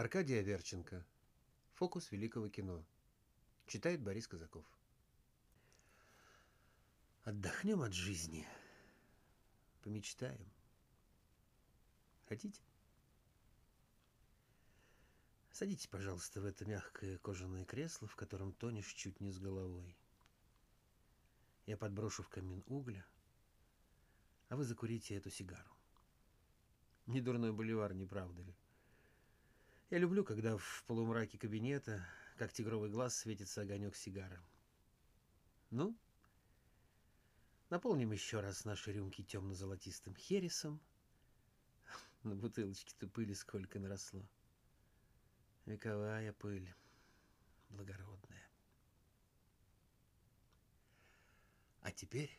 Аркадий Аверченко. Фокус великого кино. Читает Борис Казаков. Отдохнем от жизни. Помечтаем. Хотите? Садитесь, пожалуйста, в это мягкое кожаное кресло, в котором тонешь чуть не с головой. Я подброшу в камин угля, а вы закурите эту сигару. Недурной боливар, не правда ли? Я люблю, когда в полумраке кабинета, как тигровый глаз, светится огонек сигары. Ну, наполним еще раз наши рюмки темно-золотистым хересом. На бутылочке-то пыли сколько наросло. Вековая пыль, благородная. А теперь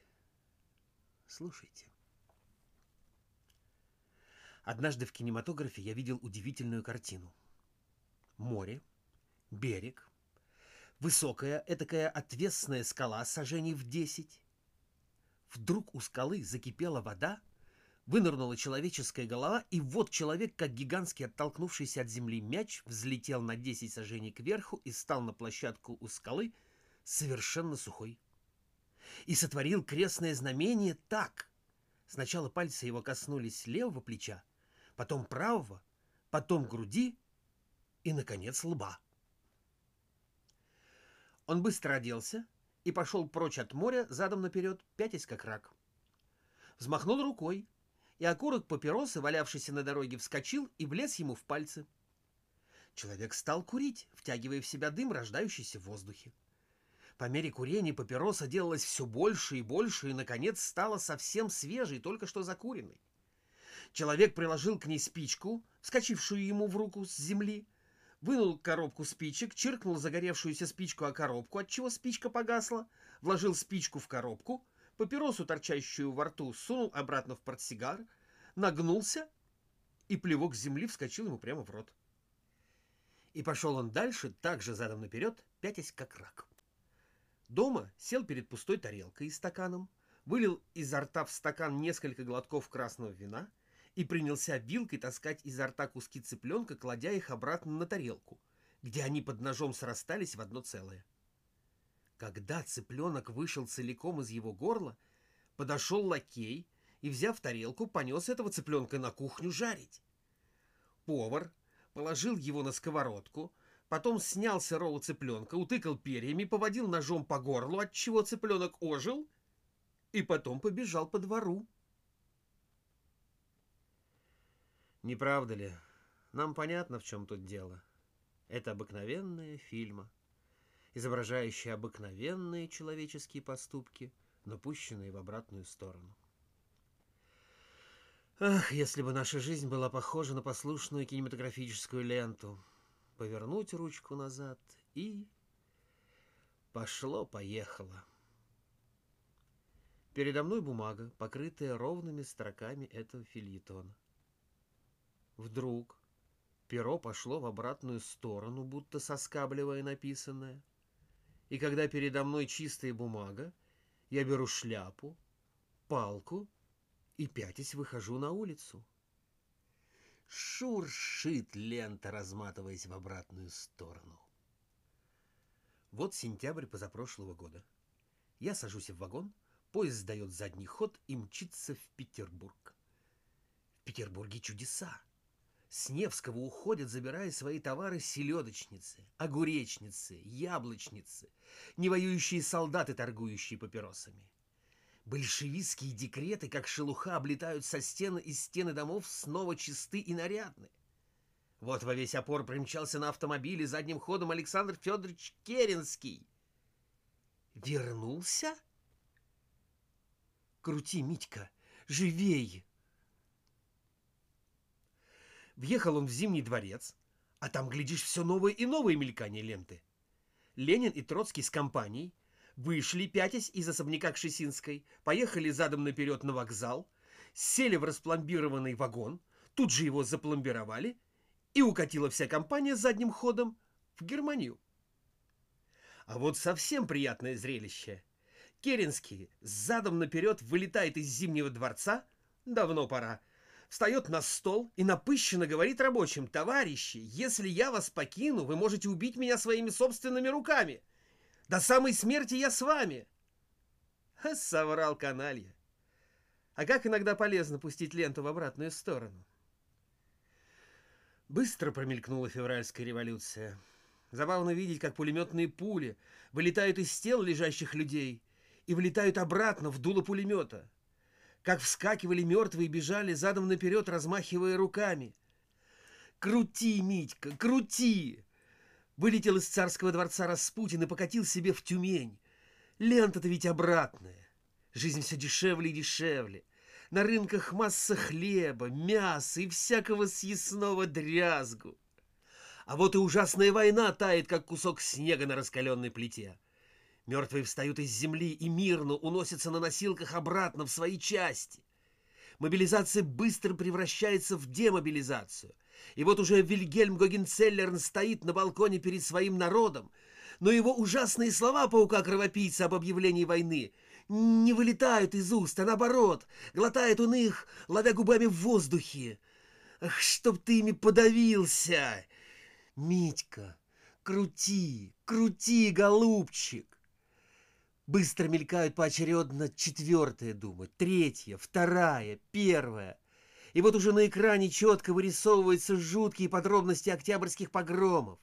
слушайте. Однажды в кинематографе я видел удивительную картину. Море, берег, высокая, этакая отвесная скала сажений в десять. Вдруг у скалы закипела вода, вынырнула человеческая голова, и вот человек, как гигантский оттолкнувшийся от земли мяч, взлетел на десять сажений кверху и стал на площадку у скалы совершенно сухой. И сотворил крестное знамение так. Сначала пальцы его коснулись левого плеча, потом правого, потом груди и, наконец, лба. Он быстро оделся и пошел прочь от моря, задом наперед, пятясь как рак. Взмахнул рукой, и окурок папиросы, валявшийся на дороге, вскочил и влез ему в пальцы. Человек стал курить, втягивая в себя дым, рождающийся в воздухе. По мере курения папироса делалась все больше и больше, и, наконец, стала совсем свежей, только что закуренной. Человек приложил к ней спичку, вскочившую ему в руку с земли, вынул коробку спичек, чиркнул загоревшуюся спичку о коробку, отчего спичка погасла, вложил спичку в коробку, папиросу, торчащую во рту, сунул обратно в портсигар, нагнулся, и плевок земли вскочил ему прямо в рот. И пошел он дальше, так же задом наперед, пятясь как рак. Дома сел перед пустой тарелкой и стаканом, вылил изо рта в стакан несколько глотков красного вина — и принялся вилкой таскать изо рта куски цыпленка, кладя их обратно на тарелку, где они под ножом срастались в одно целое. Когда цыпленок вышел целиком из его горла, подошел лакей и, взяв тарелку, понес этого цыпленка на кухню жарить. Повар положил его на сковородку, потом снял сырого цыпленка, утыкал перьями, поводил ножом по горлу, отчего цыпленок ожил, и потом побежал по двору. Не правда ли? Нам понятно, в чем тут дело. Это обыкновенная фильма, изображающая обыкновенные человеческие поступки, но пущенные в обратную сторону. Ах, если бы наша жизнь была похожа на послушную кинематографическую ленту. Повернуть ручку назад и... Пошло-поехало. Передо мной бумага, покрытая ровными строками этого фильетона. Вдруг перо пошло в обратную сторону, будто соскабливая написанное. И когда передо мной чистая бумага, я беру шляпу, палку и пятясь выхожу на улицу. Шуршит лента, разматываясь в обратную сторону. Вот сентябрь позапрошлого года. Я сажусь в вагон, поезд сдает задний ход и мчится в Петербург. В Петербурге чудеса. С Невского уходят, забирая свои товары селедочницы, огуречницы, яблочницы, невоюющие солдаты, торгующие папиросами. Большевистские декреты, как шелуха, облетают со стены и стены домов снова чисты и нарядны. Вот во весь опор примчался на автомобиле задним ходом Александр Федорович Керенский. Вернулся? Крути, Митька, живей! Въехал он в Зимний дворец, а там, глядишь, все новые и новые мелькания ленты. Ленин и Троцкий с компанией вышли, пятясь из особняка Кшесинской, поехали задом наперед на вокзал, сели в распломбированный вагон, тут же его запломбировали, и укатила вся компания задним ходом в Германию. А вот совсем приятное зрелище. Керенский задом наперед вылетает из Зимнего дворца, давно пора, встает на стол и напыщенно говорит рабочим, «Товарищи, если я вас покину, вы можете убить меня своими собственными руками. До самой смерти я с вами». Ха, соврал каналья. А как иногда полезно пустить ленту в обратную сторону. Быстро промелькнула февральская революция. Забавно видеть, как пулеметные пули вылетают из тел лежащих людей и вылетают обратно в дуло пулемета. Как вскакивали мертвые и бежали задом наперед, размахивая руками. «Крути, Митька, крути!» Вылетел из царского дворца Распутин и покатил себе в Тюмень. Лента-то ведь обратная. Жизнь все дешевле и дешевле. На рынках масса хлеба, мяса и всякого съестного дрязгу. А вот и ужасная война тает, как кусок снега на раскаленной плите. Мертвые встают из земли и мирно уносятся на носилках обратно в свои части. Мобилизация быстро превращается в демобилизацию. И вот уже Вильгельм Гогенцеллерн стоит на балконе перед своим народом, но его ужасные слова паука-кровопийца об объявлении войны не вылетают из уст, а наоборот, глотает он их, ловя губами в воздухе. Ах, чтоб ты ими подавился! Митька, крути, крути, голубчик! Быстро мелькают поочередно четвертая дума, третья, вторая, первая. И вот уже на экране четко вырисовываются жуткие подробности октябрьских погромов.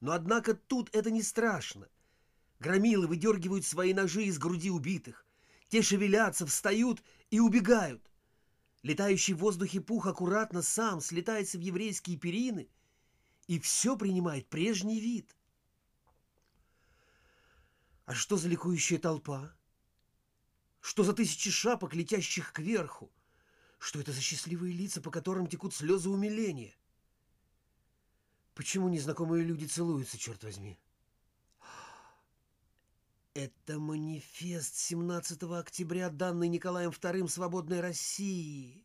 Но однако тут это не страшно. Громилы выдергивают свои ножи из груди убитых. Те шевелятся, встают и убегают. Летающий в воздухе пух аккуратно сам слетается в еврейские перины, и все принимает прежний вид. А что за ликующая толпа? Что за тысячи шапок, летящих кверху? Что это за счастливые лица, по которым текут слезы умиления? Почему незнакомые люди целуются, черт возьми? Это манифест 17 октября, данный Николаем II свободной России.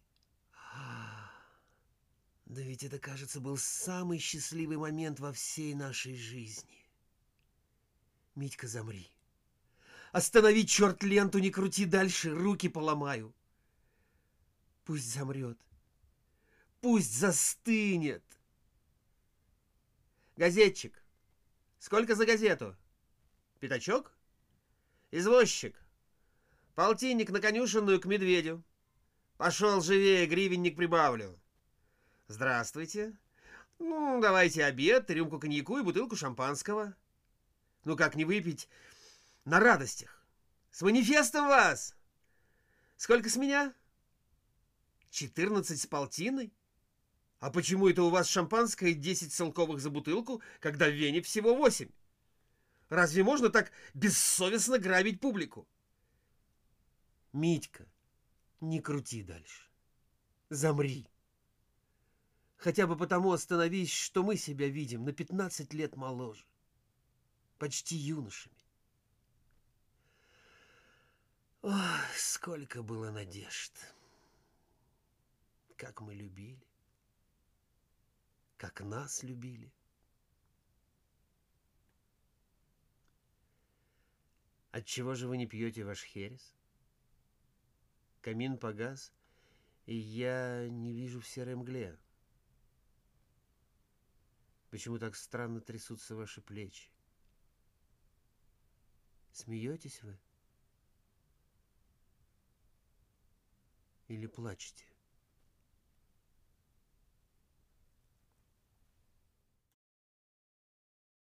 Да ведь это, кажется, был самый счастливый момент во всей нашей жизни. Митька, замри. Останови, черт, ленту, не крути дальше, руки поломаю. Пусть замрет. Пусть застынет. Газетчик, сколько за газету? Пятачок? Извозчик, полтинник на конюшенную к медведю. Пошел живее, гривенник прибавлю. Здравствуйте. Ну, давайте обед, рюмку коньяку и бутылку шампанского. Ну, как не выпить на радостях? С манифестом вас! Сколько с меня? Четырнадцать с полтиной? А почему это у вас шампанское десять целковых за бутылку, когда в Вене всего восемь? Разве можно так бессовестно грабить публику? Митька, не крути дальше. Замри. Хотя бы потому остановись, что мы себя видим на пятнадцать лет моложе. Почти юношами. Ох, сколько было надежд. Как мы любили. Как нас любили. Отчего же вы не пьете ваш херес? Камин погас, и я не вижу в серой мгле. Почему так странно трясутся ваши плечи? Смеетесь вы? Или плачете?